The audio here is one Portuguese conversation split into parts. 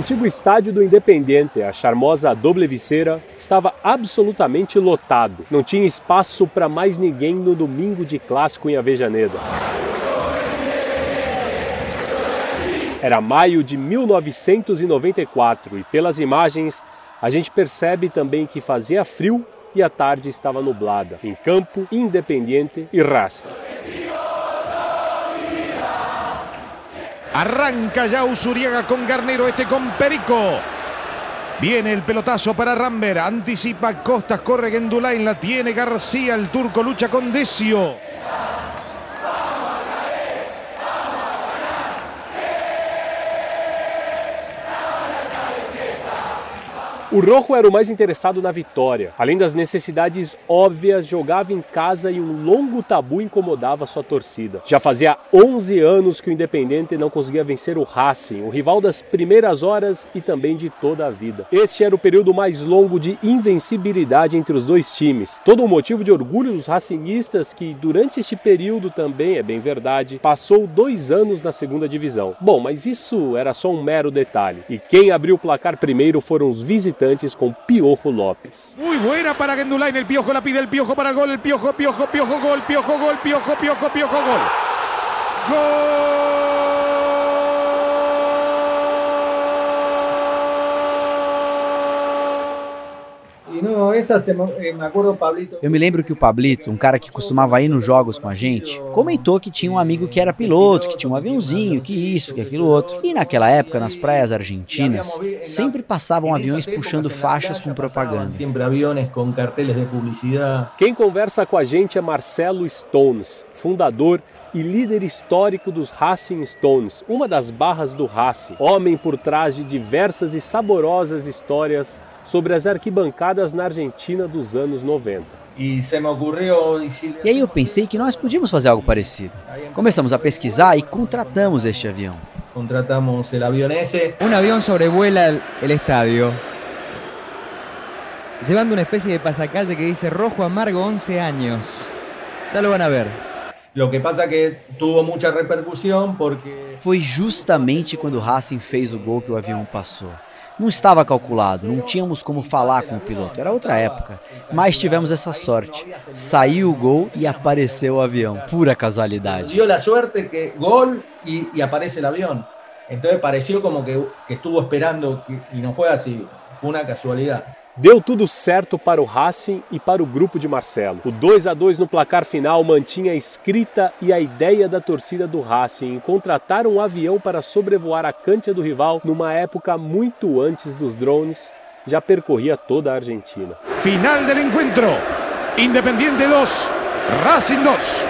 Antigo estádio do Independente, a charmosa Doble Viceira, estava absolutamente lotado. Não tinha espaço para mais ninguém no domingo de clássico em Avejaneda. Era maio de 1994 e pelas imagens a gente percebe também que fazia frio e a tarde estava nublada. Em campo, Independiente e Racing. Arranca ya Usuriaga con Garnero, este con Perico. Viene el pelotazo para Ramber, anticipa Costas, corre Gendulain, la tiene García, el turco lucha con Decio. O Rojo era o mais interessado na vitória. Além das necessidades óbvias, jogava em casa e um longo tabu incomodava sua torcida. Já fazia 11 anos que o Independente não conseguia vencer o Racing, o rival das primeiras horas e também de toda a vida. Este era o período mais longo de invencibilidade entre os dois times. Todo um motivo de orgulho dos racinguistas que, durante este período também, é bem verdade, passou dois anos na segunda divisão. Bom, mas isso era só um mero detalhe. E quem abriu o placar primeiro foram os visitantes con Piojo López. Muy buena para Gendulain, el Piojo la pide el Piojo para gol, el Piojo, Piojo, Piojo, gol, Piojo, gol, Piojo, Piojo, Piojo, gol. Eu me lembro que o Pablito, um cara que costumava ir nos jogos com a gente, comentou que tinha um amigo que era piloto, que tinha um aviãozinho, que isso, que aquilo outro. E naquela época, nas praias argentinas, sempre passavam aviões puxando faixas com propaganda. Quem conversa com a gente é Marcelo Stones, fundador e líder histórico dos Racing Stones, uma das barras do Racing, homem por trás de diversas e saborosas histórias sobre as arquibancadas na Argentina dos anos 90. E aí eu pensei que nós podíamos fazer algo parecido. Começamos a pesquisar e contratamos este avião. Contratamos el avión ese. Un avión sobrevuela el, el estadio, llevando una especie de pasacalle que dice rojo amargo 11 años. Ya lo van a ver. Lo que pasa que tuvo mucha repercusión porque Foi justamente quando o Racing fez o gol que o avião passou. Não estava calculado, não tínhamos como falar com o piloto, era outra época. Mas tivemos essa sorte. Saiu o gol e apareceu o avião. Pura casualidade. dio la suerte que gol y, y aparece el avión. Entonces pareció como que, que estuvo esperando que- y no fue así, fue una casualidad. Deu tudo certo para o Racing e para o grupo de Marcelo. O 2 a 2 no placar final mantinha a escrita e a ideia da torcida do Racing em contratar um avião para sobrevoar a cancha do rival numa época muito antes dos drones, já percorria toda a Argentina. Final del encuentro. Independiente 2, Racing 2.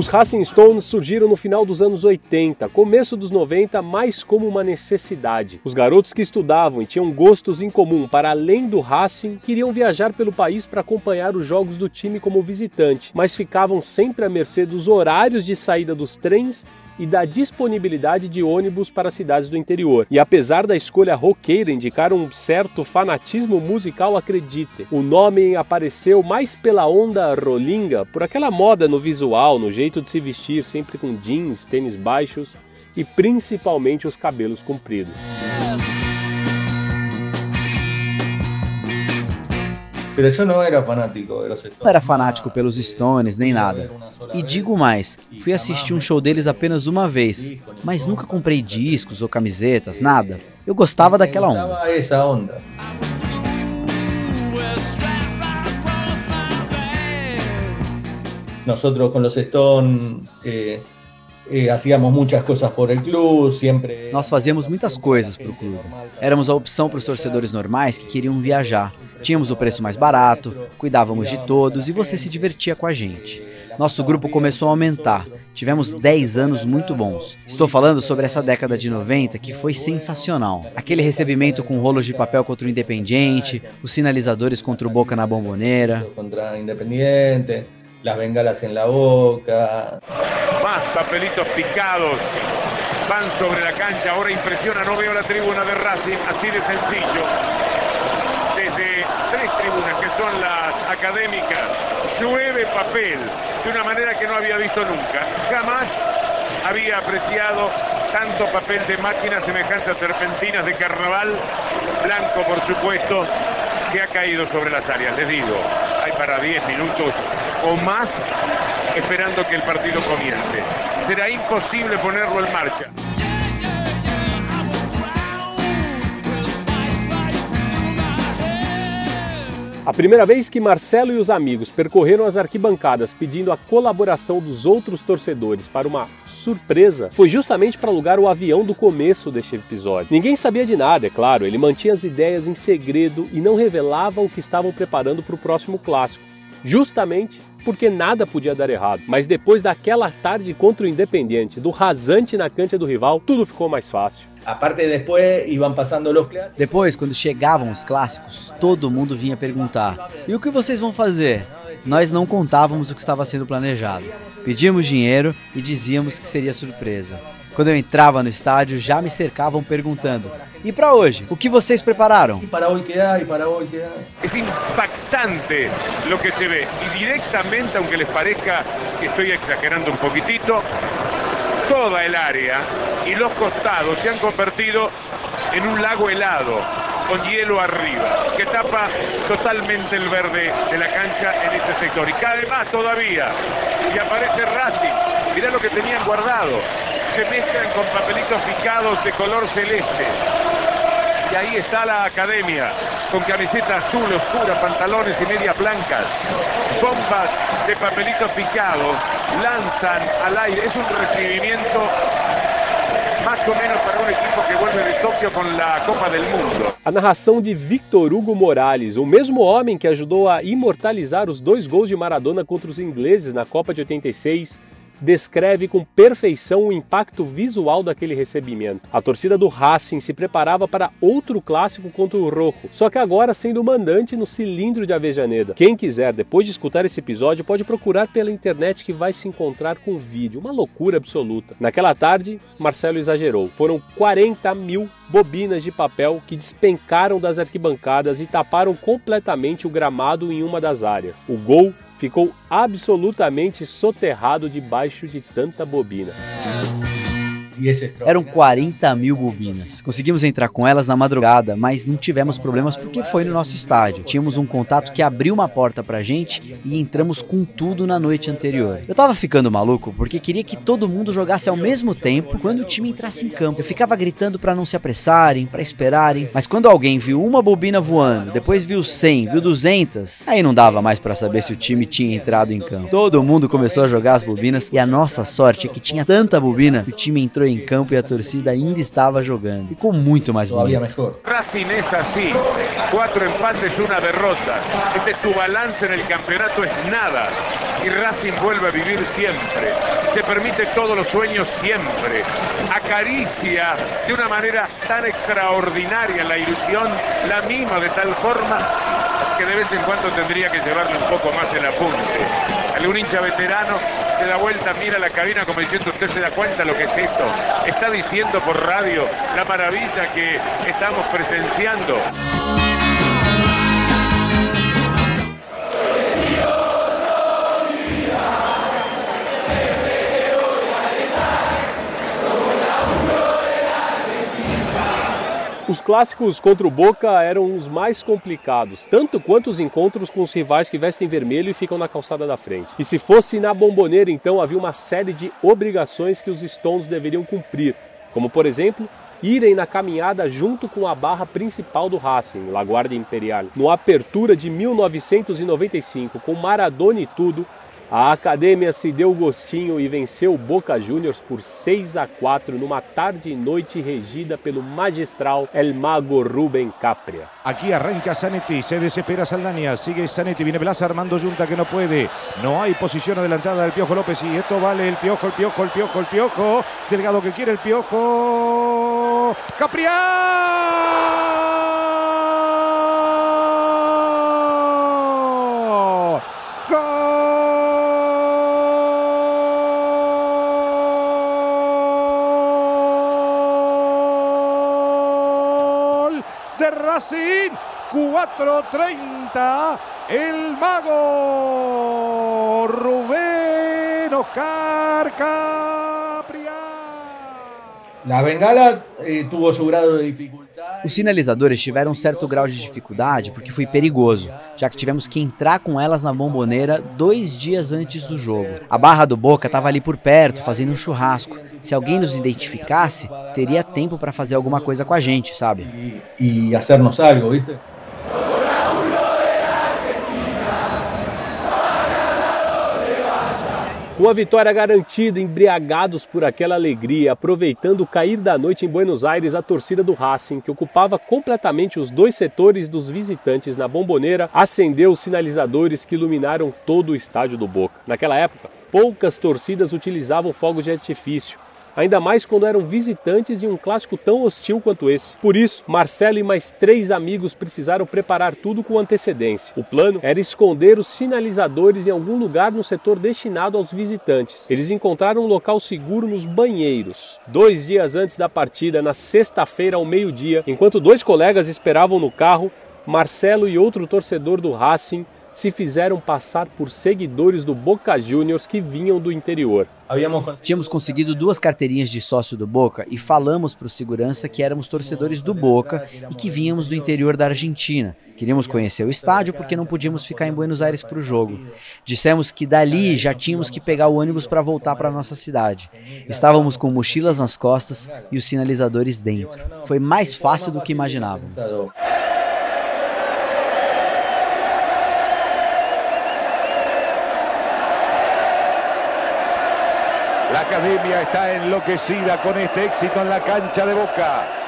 Os Racing Stones surgiram no final dos anos 80, começo dos 90, mais como uma necessidade. Os garotos que estudavam e tinham gostos em comum para além do Racing queriam viajar pelo país para acompanhar os jogos do time como visitante, mas ficavam sempre à mercê dos horários de saída dos trens e da disponibilidade de ônibus para cidades do interior. E apesar da escolha roqueira indicar um certo fanatismo musical, acredite, o nome apareceu mais pela onda rolinga, por aquela moda no visual, no jeito de se vestir, sempre com jeans, tênis baixos e principalmente os cabelos compridos. Não era fanático pelos Stones nem nada. E digo mais, fui assistir um show deles apenas uma vez, mas nunca comprei discos ou camisetas, nada. Eu gostava daquela onda. Nosotros con los Stones eh, Hacíamos muitas coisas por el clube, sempre. Nós fazíamos muitas coisas para o clube. Éramos a opção para os torcedores normais que queriam viajar. Tínhamos o preço mais barato, cuidávamos de todos e você se divertia com a gente. Nosso grupo começou a aumentar. Tivemos 10 anos muito bons. Estou falando sobre essa década de 90 que foi sensacional. Aquele recebimento com rolos de papel contra o Independiente, os sinalizadores contra o Boca na bomboneira. Contra Independiente las bengalas en la boca. Más papelitos picados van sobre la cancha. Ahora impresiona, no veo la tribuna de Racing, así de sencillo. Las académicas, llueve papel de una manera que no había visto nunca. Jamás había apreciado tanto papel de máquina semejante a serpentinas de carnaval, blanco por supuesto, que ha caído sobre las áreas. Les digo, hay para 10 minutos o más esperando que el partido comience. Será imposible ponerlo en marcha. A primeira vez que Marcelo e os amigos percorreram as arquibancadas pedindo a colaboração dos outros torcedores para uma surpresa foi justamente para alugar o avião do começo deste episódio. Ninguém sabia de nada, é claro, ele mantinha as ideias em segredo e não revelava o que estavam preparando para o próximo clássico, justamente porque nada podia dar errado. Mas depois daquela tarde contra o Independiente, do rasante na cancha do rival, tudo ficou mais fácil. A parte depois iam passando os clássicos. Depois, quando chegavam os clássicos, todo mundo vinha perguntar: "E o que vocês vão fazer?" Nós não contávamos o que estava sendo planejado. Pedíamos dinheiro e dizíamos que seria surpresa. Quando eu entrava no estádio, já me cercavam perguntando: E para hoje, o que vocês prepararam? E para hoje que há? E para hoje que há? É impactante o que se vê. E diretamente, aunque les parezca que estou exagerando um poquitito, toda a área e os costados se han convertido em um lago helado con hielo arriba, que tapa totalmente el verde de la cancha en ese sector. Y cae más todavía. Y aparece Racing. Mirá lo que tenían guardado. Se mezclan con papelitos picados de color celeste. Y ahí está la academia, con camiseta azul oscura, pantalones y medias blancas. Bombas de papelitos picados lanzan al aire. Es un recibimiento mais ou menos para um equipo que vuelve de Tóquio com a Copa do Mundo. A narração de Victor Hugo Morales, o mesmo homem que ajudou a imortalizar os dois gols de Maradona contra os ingleses na Copa de 86, descreve com perfeição o impacto visual daquele recebimento. A torcida do Racing se preparava para outro clássico contra o Rojo, só que agora sendo mandante no cilindro de Avejaneda. Quem quiser, depois de escutar esse episódio, pode procurar pela internet que vai se encontrar com o vídeo, uma loucura absoluta. Naquela tarde, Marcelo exagerou. Foram 40 mil bobinas de papel que despencaram das arquibancadas e taparam completamente o gramado em uma das áreas. O gol ficou absolutamente soterrado debaixo de tanta bobina. Eram 40 mil bobinas. Conseguimos entrar com elas na madrugada, mas não tivemos problemas porque foi no nosso estádio. Tínhamos um contato que abriu uma porta pra gente e entramos com tudo na noite anterior. Eu tava ficando maluco porque queria que todo mundo jogasse ao mesmo tempo quando o time entrasse em campo. Eu ficava gritando para não se apressarem, para esperarem, mas quando alguém viu uma bobina voando, depois viu 100, viu 200, aí não dava mais para saber se o time tinha entrado em campo. Todo mundo começou a jogar as bobinas e a nossa sorte é que tinha tanta bobina que o time entrou em campo e a torcida ainda estava jogando. Ficou muito mais bonito. Racing es así, cuatro empates, una derrota. Este su balance en el campeonato es nada y Racing vuelve a vivir siempre. se permite todos los sueños siempre, acaricia de una manera tan extraordinaria la ilusión, la mima de tal forma que de vez en cuando tendría que llevarle un poco más el apunte. Algún hincha veterano se da vuelta, mira la cabina como diciendo, usted se da cuenta lo que es esto. Está diciendo por radio la maravilla que estamos presenciando. Os clássicos contra o Boca eram os mais complicados, tanto quanto os encontros com os rivais que vestem vermelho e ficam na calçada da frente. E se fosse na bomboneira, então havia uma série de obrigações que os Stones deveriam cumprir, como por exemplo, irem na caminhada junto com a barra principal do Racing, La Guardia Imperial. No Apertura de 1995, com Maradona e tudo, a academia se deu gostinho e venceu o Boca Juniors por 6 a 4 numa tarde e noite regida pelo magistral El Mago Rubén Capria. Aquí arranca Zanetti, se desespera Saldaña, sigue Zanetti, viene Blas armando Junta que no puede, no hay posición adelantada del Piojo López y esto vale el Piojo, el Piojo, el Piojo, el Piojo, Delgado que quiere el Piojo, Capria. 4.30, el mago Rubén Oscar Capria. La bengala eh, tuvo su grado de dificultad. Os sinalizadores tiveram um certo grau de dificuldade porque foi perigoso, já que tivemos que entrar com elas na bomboneira dois dias antes do jogo. A barra do Boca estava ali por perto, fazendo um churrasco. Se alguém nos identificasse, teria tempo para fazer alguma coisa com a gente, sabe? Y hacernos algo, ¿viste? Com a vitória garantida, embriagados por aquela alegria, aproveitando o cair da noite em Buenos Aires, a torcida do Racing, que ocupava completamente os dois setores dos visitantes na bomboneira, acendeu os sinalizadores que iluminaram todo o estádio do Boca. Naquela época, poucas torcidas utilizavam fogos de artifício, ainda mais quando eram visitantes em um clássico tão hostil quanto esse. Por isso, Marcelo e mais três amigos precisaram preparar tudo com antecedência. O plano era esconder os sinalizadores em algum lugar no setor destinado aos visitantes. Eles encontraram um local seguro nos banheiros. Dois dias antes da partida, na sexta-feira ao meio-dia, enquanto dois colegas esperavam no carro, Marcelo e outro torcedor do Racing se fizeram passar por seguidores do Boca Juniors que vinham do interior. Tínhamos conseguido duas carteirinhas de sócio do Boca e falamos para o segurança que éramos torcedores do Boca e que vínhamos do interior da Argentina. Queríamos conhecer o estádio porque não podíamos ficar em Buenos Aires para o jogo. Dissemos que dali já tínhamos que pegar o ônibus para voltar para nossa cidade. Estávamos com mochilas nas costas e os sinalizadores dentro. Foi mais fácil do que imaginávamos. La academia está enloquecida con este éxito en la cancha de Boca.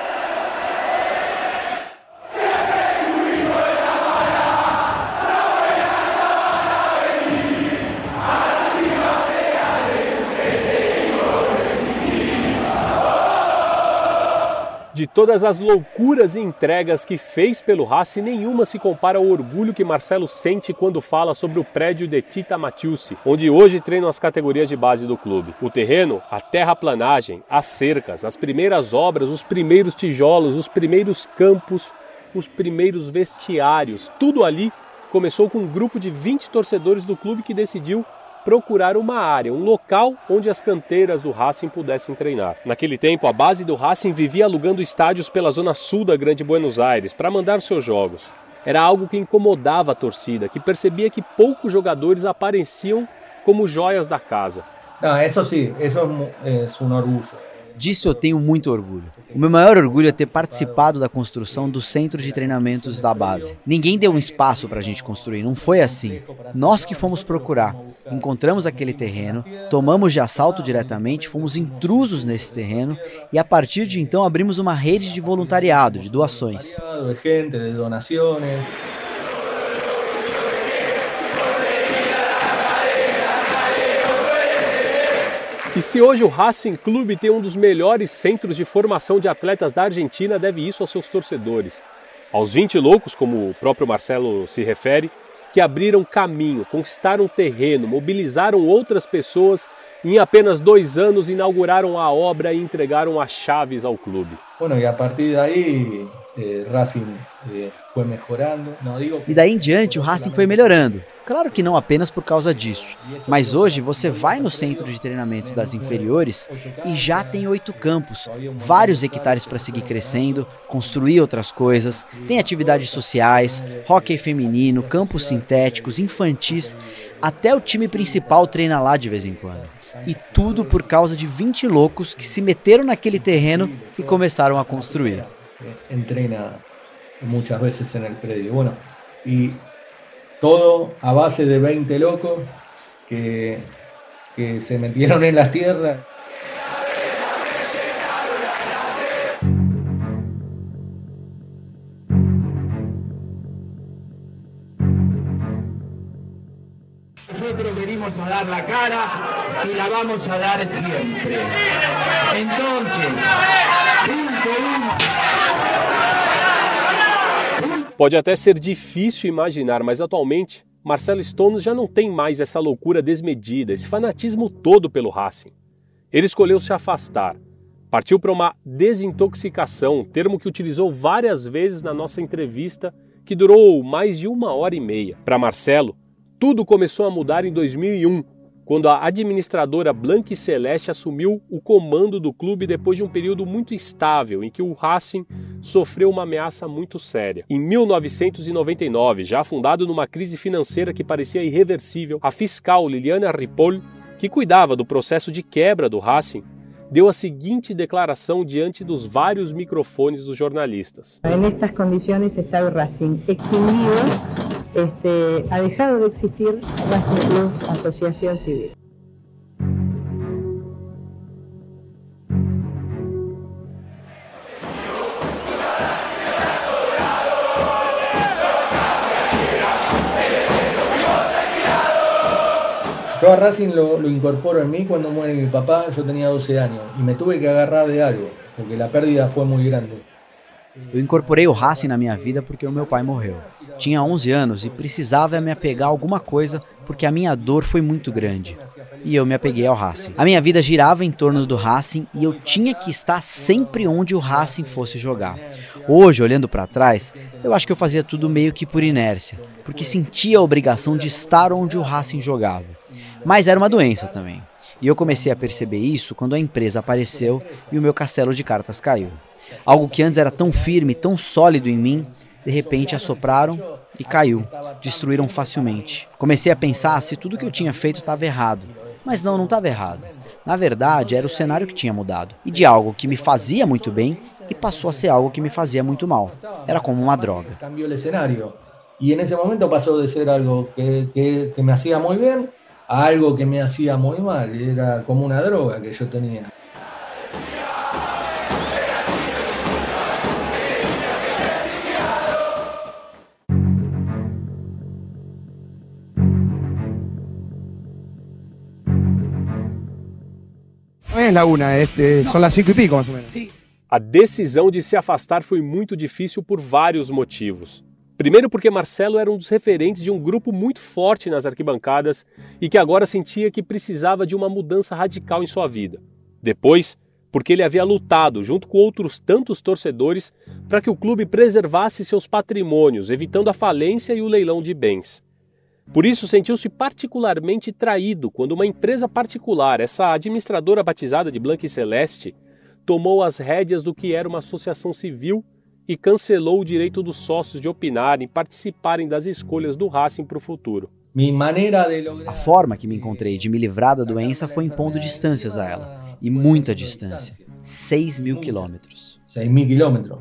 De todas as loucuras e entregas que fez pelo Racing, nenhuma se compara ao orgulho que Marcelo sente quando fala sobre o prédio de Tita Matiusi, onde hoje treinam as categorias de base do clube. O terreno, a terraplanagem, as cercas, as primeiras obras, os primeiros tijolos, os primeiros campos, os primeiros vestiários, tudo ali começou com um grupo de 20 torcedores do clube que decidiu procurar uma área, um local onde as canteiras do Racing pudessem treinar. Naquele tempo, a base do Racing vivia alugando estádios pela zona sul da Grande Buenos Aires para mandar seus jogos. Era algo que incomodava a torcida, que percebia que poucos jogadores apareciam como joias da casa. Eso sí, eso es mu- es un orgullo. Disso eu tenho muito orgulho. O meu maior orgulho é ter participado da construção do centro de treinamentos da base. Ninguém deu um espaço para a gente construir, não foi assim. Nós que fomos procurar. Encontramos aquele terreno, tomamos de assalto diretamente, fomos intrusos nesse terreno e a partir de então abrimos uma rede de voluntariado, de doações. E se hoje o Racing Clube tem um dos melhores centros de formação de atletas da Argentina, deve isso aos seus torcedores. Aos 20 loucos, como o próprio Marcelo se refere, que abriram caminho, conquistaram terreno, mobilizaram outras pessoas e em apenas dois anos inauguraram a obra e entregaram as chaves ao clube. Bueno, e a partir daí eh, Racing eh. E daí em diante o Racing foi melhorando. Claro que não apenas por causa disso, mas hoje você vai no centro de treinamento das inferiores e já tem oito campos, vários hectares para seguir crescendo, construir outras coisas, tem atividades sociais, hóquei feminino, campos sintéticos, infantis, até o time principal treina lá de vez em quando. E tudo por causa de 20 loucos que se meteram naquele terreno e começaram a construir. Entrena muitas vezes no prédio. Bueno, e todo a base de 20 locos que, que se metieron en las tierras. Nosotros venimos a dar la cara y la vamos a dar siempre. Entonces, Pode até ser difícil imaginar, mas atualmente Marcelo Stones já não tem mais essa loucura desmedida, esse fanatismo todo pelo Racing. Ele escolheu se afastar, partiu para uma desintoxicação, termo que utilizou várias vezes na nossa entrevista, que durou mais de uma hora e meia. Para Marcelo, tudo começou a mudar em 2001, quando a administradora Blanque Celeste assumiu o comando do clube depois de um período muito instável em que o Racing sofreu uma ameaça muito séria. Em 1999, já fundado numa crise financeira que parecia irreversível, a fiscal Liliana Ripoll, que cuidava do processo de quebra do Racing, deu a seguinte declaração diante dos vários microfones dos jornalistas. Nestas condições está o Racing extinguido este, ha dejado de existir Racing Asociación Civil. Yo a Racing lo, incorporo en mí cuando muere mi papá, yo tenía 12 años y me tuve que agarrar de algo, porque la pérdida fue muy grande. Eu incorporei o Racing na minha vida porque o meu pai morreu. Tinha 11 anos e precisava me apegar a alguma coisa porque a minha dor foi muito grande. E eu me apeguei ao Racing. A minha vida girava em torno do Racing e eu tinha que estar sempre onde o Racing fosse jogar. Hoje, olhando para trás, eu acho que eu fazia tudo meio que por inércia, porque sentia a obrigação de estar onde o Racing jogava. Mas era uma doença também. E eu comecei a perceber isso quando a empresa apareceu e o meu castelo de cartas caiu. Algo que antes era tão firme, tão sólido em mim, de repente assopraram e caiu, destruíram facilmente. Comecei a pensar se tudo que eu tinha feito estava errado. Mas não, não estava errado. Na verdade, era o cenário que tinha mudado. E de algo que me fazia muito bem e passou a ser algo que me fazia muito mal. Era como uma droga. Cambiou o cenário. E nesse momento passou de ser algo que, que, que me hacía muito bem algo que me hacía muito mal. Era como uma droga que eu tinha. é la una, este, são as cinco e pico, mais ou menos. A decisão de se afastar foi muito difícil por vários motivos. Primeiro, porque Marcelo era um dos referentes de um grupo muito forte nas arquibancadas e que agora sentia que precisava de uma mudança radical em sua vida. Depois, porque ele havia lutado, junto com outros tantos torcedores, para que o clube preservasse seus patrimônios, evitando a falência e o leilão de bens. Por isso, sentiu-se particularmente traído quando uma empresa particular, essa administradora batizada de Blanque Celeste, tomou as rédeas do que era uma associação civil e cancelou o direito dos sócios de opinarem e participarem das escolhas do Racing para o futuro. A forma que me encontrei de me livrar da doença foi impondo distâncias a ela, e muita distância 6 mil quilômetros. 6 mil quilômetros.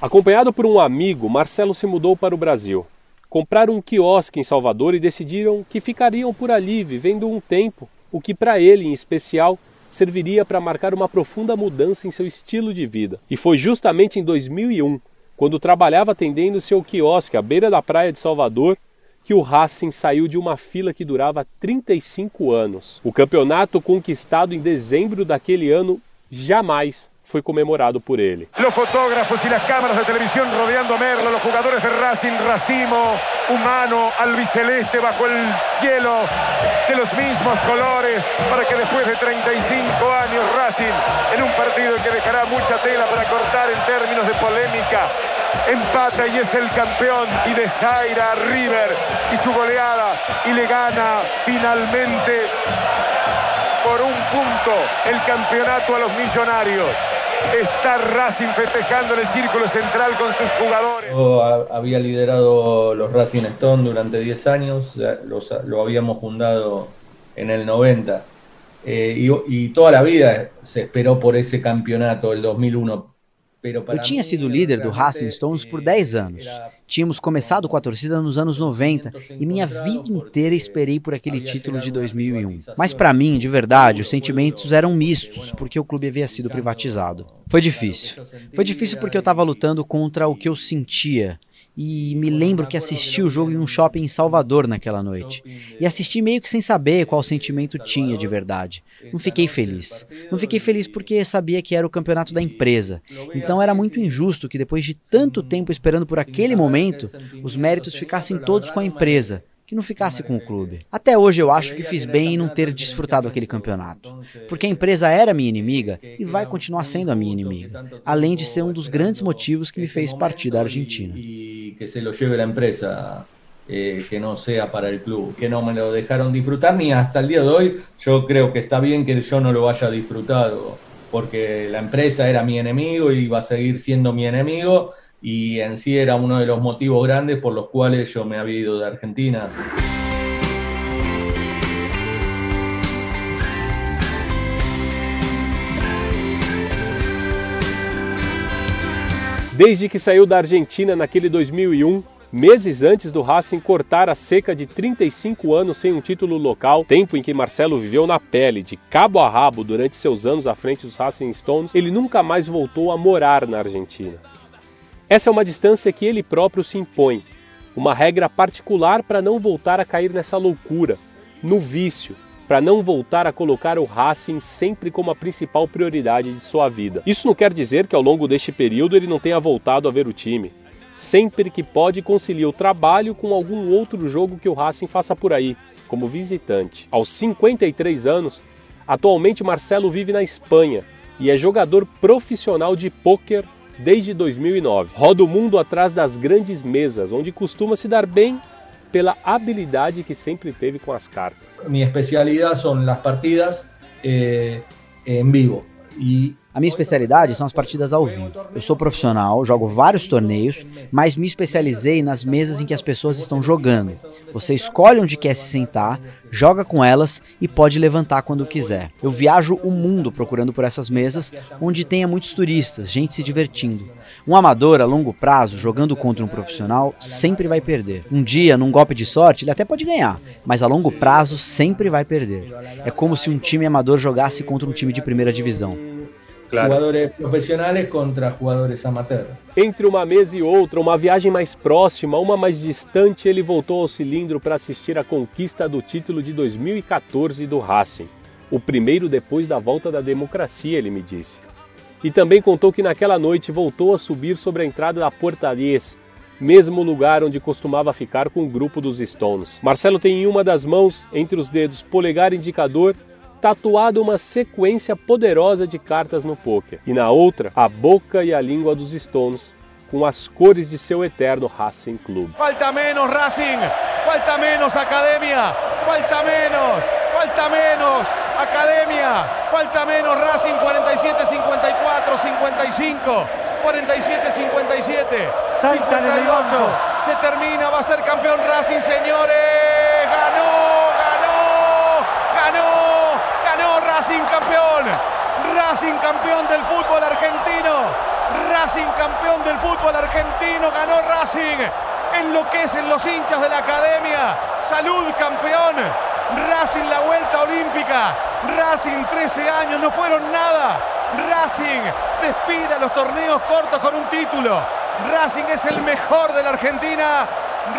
Acompanhado por um amigo, Marcelo se mudou para o Brasil. Compraram um quiosque em Salvador e decidiram que ficariam por ali, vivendo um tempo, o que para ele, em especial, serviria para marcar uma profunda mudança em seu estilo de vida. E foi justamente em 2001, quando trabalhava atendendo seu quiosque à beira da praia de Salvador, que o Racing saiu de uma fila que durava 35 anos. O campeonato conquistado em dezembro daquele ano jamais fue comemorado por él. Los fotógrafos y las cámaras de televisión rodeando a Merlo, los jugadores de Racing, racimo, humano, albiceleste bajo el cielo de los mismos colores, para que después de 35 años Racing, en un partido que dejará mucha tela para cortar en términos de polémica, empata y es el campeón y desaira a River y su goleada y le gana finalmente por un punto el campeonato a los millonarios. Está Racing festejando en el círculo central con sus jugadores. Yo había liderado los Racing Stone durante 10 años, lo habíamos fundado en el 90. Eh, y, toda la vida se esperó por esse campeonato, el 2001. Eu tinha sido líder do Racing Stones por 10 anos. Tínhamos começado com a torcida nos anos 90 e minha vida inteira esperei por aquele título de 2001. Mas para mim, de verdade, os sentimentos eram mistos, porque o clube havia sido privatizado. Foi difícil. Foi difícil porque eu estava lutando contra o que eu sentia e me lembro que assisti o jogo em um shopping em Salvador naquela noite. E assisti meio que sem saber qual sentimento tinha de verdade. Não fiquei feliz. Não fiquei feliz porque sabia que era o campeonato da empresa. Então era muito injusto que depois de tanto tempo esperando por aquele momento, os méritos ficassem todos com a empresa que não ficasse com o clube. Até hoje eu acho que fiz bem em não ter desfrutado aquele campeonato, porque a empresa era minha inimiga e vai continuar sendo a minha inimiga, além de ser um dos grandes motivos que me fez partir da Argentina. que se lo lleve la empresa, eh, que no sea para el club, que no me lo dejaron disfrutar ni hasta el día de hoy. Yo creo que está bien que yo no lo haya disfrutado, porque la empresa era mi enemigo y va a seguir siendo mi enemigo y en sí era uno de los motivos grandes por los cuales yo me había ido de Argentina. Desde que saiu da Argentina naquele 2001, meses antes do Racing cortar a seca de 35 anos sem um título local, tempo em que Marcelo viveu na pele, de cabo a rabo durante seus anos à frente dos Racing Stones, ele nunca mais voltou a morar na Argentina. Essa é uma distância que ele próprio se impõe, uma regra particular para não voltar a cair nessa loucura, no vício, para não voltar a colocar o Racing sempre como a principal prioridade de sua vida. Isso não quer dizer que ao longo deste período ele não tenha voltado a ver o time. Sempre que pode concilia o trabalho com algum outro jogo que o Racing faça por aí, como visitante. Aos 53 anos, atualmente Marcelo vive na Espanha e é jogador profissional de pôquer desde 2009. Roda o mundo atrás das grandes mesas, onde costuma se dar bem pela habilidade que sempre teve com as cartas. Minha especialidade são as partidas eh, em vivo. E a minha especialidade são as partidas ao vivo. Eu sou profissional, jogo vários torneios, mas me especializei nas mesas em que as pessoas estão jogando. Você escolhe onde quer se sentar, joga com elas e pode levantar quando quiser. Eu viajo o mundo procurando por essas mesas onde tenha muitos turistas, gente se divertindo. Um amador a longo prazo jogando contra um profissional sempre vai perder. Um dia, num golpe de sorte, ele até pode ganhar, mas a longo prazo sempre vai perder. É como se um time amador jogasse contra um time de primeira divisão. Claro. Jogadores profissionais contra jogadores amateurs. Entre uma mesa e outra, uma viagem mais próxima, uma mais distante, ele voltou ao cilindro para assistir à conquista do título de 2014 do Racing. O primeiro depois da volta da democracia, ele me disse. E também contou que naquela noite voltou a subir sobre a entrada da Portariez, mesmo lugar onde costumava ficar com o grupo dos Stones. Marcelo tem em uma das mãos, entre os dedos polegar e indicador, tatuado uma sequência poderosa de cartas no poker, e na outra, a boca e a língua dos Stones, com as cores de seu eterno Racing Club. Falta menos Racing, falta menos Academia, falta menos, falta menos Academia, falta menos Racing 47 54 55 47 57 58 se termina, va a ser campeón Racing, señores. Racing campeón. Racing campeón del fútbol argentino. Racing campeón del fútbol argentino. Ganó Racing. Enloquecen los hinchas de la academia. Salud campeón. Racing la vuelta olímpica. Racing 13 años no fueron nada. Racing despide a los torneos cortos con un título. Racing es el mejor de la Argentina.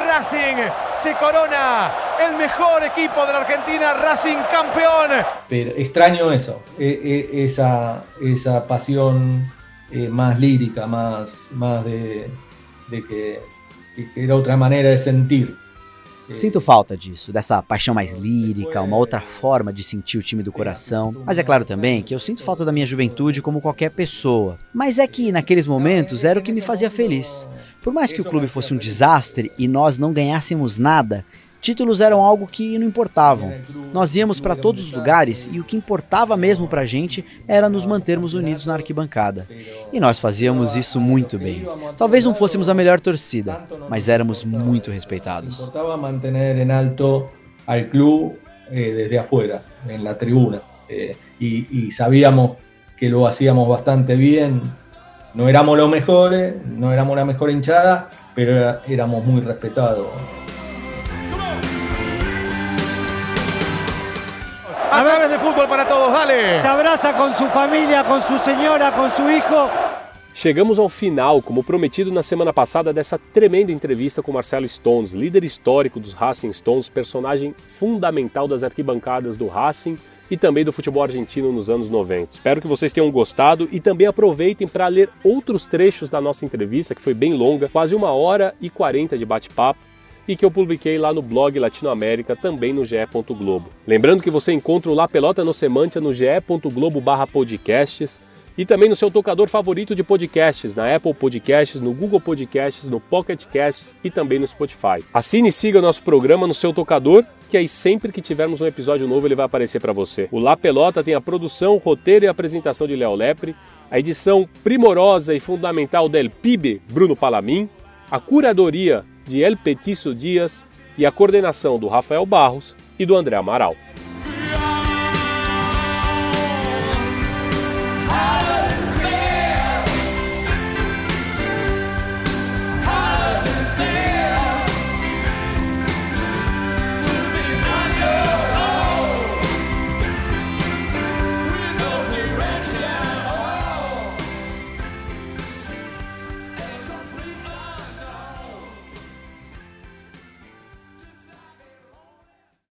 Racing se corona el mejor equipo de la Argentina, Racing campeón. Pero extraño eso, e- e- esa, esa pasión eh, más lírica, más, más de, de que, que- era otra manera de sentir. Sinto falta disso, dessa paixão mais lírica, uma outra forma de sentir o time do coração. Mas é claro também que eu sinto falta da minha juventude como qualquer pessoa. Mas é que naqueles momentos era o que me fazia feliz. Por mais que o clube fosse um desastre e nós não ganhássemos nada, títulos eram algo que não importavam. Nós íamos para todos os lugares e o que importava mesmo pra gente era nos mantermos unidos na arquibancada. E nós fazíamos isso muito bem. Talvez não fôssemos a melhor torcida, mas éramos muito respeitados. Importaba mantener en alto al club eh, desde afuera, en la tribuna. Eh, y, y sabíamos que lo hacíamos bastante bien. No éramos los mejores, no éramos la mejor hinchada, pero éramos muy respetados. A través de fútbol para todos, dale. Se abraza con su familia, con su señora, con su hijo. Chegamos ao final, como prometido na semana passada, dessa tremenda entrevista com Marcelo Stones, líder histórico dos Racing Stones, personagem fundamental das arquibancadas do Racing e também do futebol argentino nos anos 90. Espero que vocês tenham gostado e também aproveitem para ler outros trechos da nossa entrevista, que foi bem longa, quase uma hora e 40 de bate-papo e que eu publiquei lá no blog Latinoamérica, também no ge. Globo. Lembrando que você encontra o La Pelota no Semantia no ge.globo barra podcasts e também no seu tocador favorito de podcasts, na Apple Podcasts, no Google Podcasts, no Pocket Casts e também no Spotify. Assine e siga nosso programa no seu tocador, que aí sempre que tivermos um episódio novo ele vai aparecer para você. O La Pelota tem a produção, roteiro e apresentação de Léo Lepre, a edição primorosa e fundamental del PIB, Bruno Palamin, a curadoria de El Petiço Dias e a coordenação do Rafael Barros e do André Amaral.